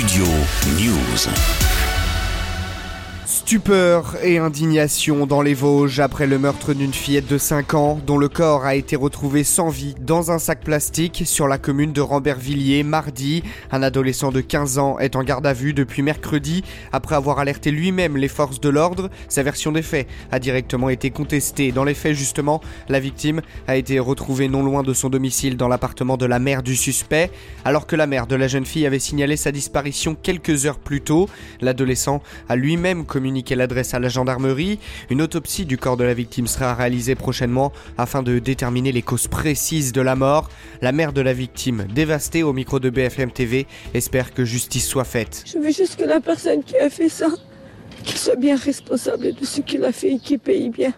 Studio News. Stupeur et indignation dans les Vosges après le meurtre d'une fillette de 5 ans dont le corps a été retrouvé sans vie dans un sac plastique sur la commune de Rambervilliers mardi. Un adolescent de 15 ans est en garde à vue depuis mercredi après avoir alerté lui-même les forces de l'ordre. Sa version des faits a directement été contestée. Dans les faits justement, la victime a été retrouvée non loin de son domicile dans l'appartement de la mère du suspect alors que la mère de la jeune fille avait signalé sa disparition quelques heures plus tôt. L'adolescent a lui-même communiqué qu'elle adresse à la gendarmerie. Une autopsie du corps de la victime sera réalisée prochainement afin de déterminer les causes précises de la mort. La mère de la victime, dévastée au micro de BFM TV, espère que justice soit faite. Je veux juste que la personne qui a fait ça, qu'il soit bien responsable de ce qu'il a fait et qu'il paye bien.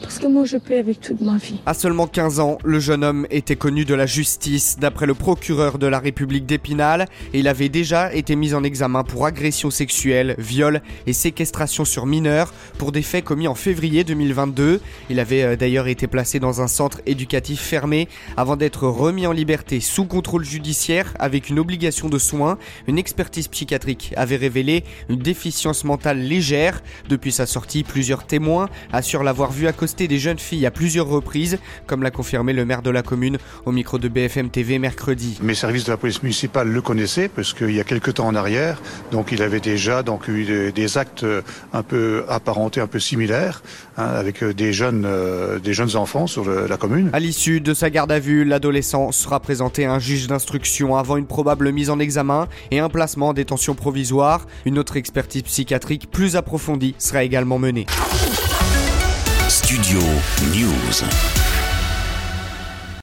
Parce que moi, je paie avec toute ma vie. À seulement 15 ans, le jeune homme était connu de la justice, d'après le procureur de la République d'Épinal, il avait déjà été mis en examen pour agression sexuelle, viol et séquestration sur mineurs pour des faits commis en février 2022. Il avait euh, d'ailleurs été placé dans un centre éducatif fermé avant d'être remis en liberté sous contrôle judiciaire avec une obligation de soins. Une expertise psychiatrique avait révélé une déficience mentale légère. Depuis sa sortie, plusieurs témoins assurent l'avoir vu cause des jeunes filles à plusieurs reprises, comme l'a confirmé le maire de la commune au micro de BFM TV mercredi. Mes services de la police municipale le connaissaient parce qu'il y a quelques temps en arrière, donc il avait déjà donc eu des actes un peu apparentés, un peu similaires, hein, avec des jeunes, euh, des jeunes enfants sur la commune. À l'issue de sa garde à vue, l'adolescent sera présenté à un juge d'instruction avant une probable mise en examen et un placement en détention provisoire. Une autre expertise psychiatrique plus approfondie sera également menée. Studio News.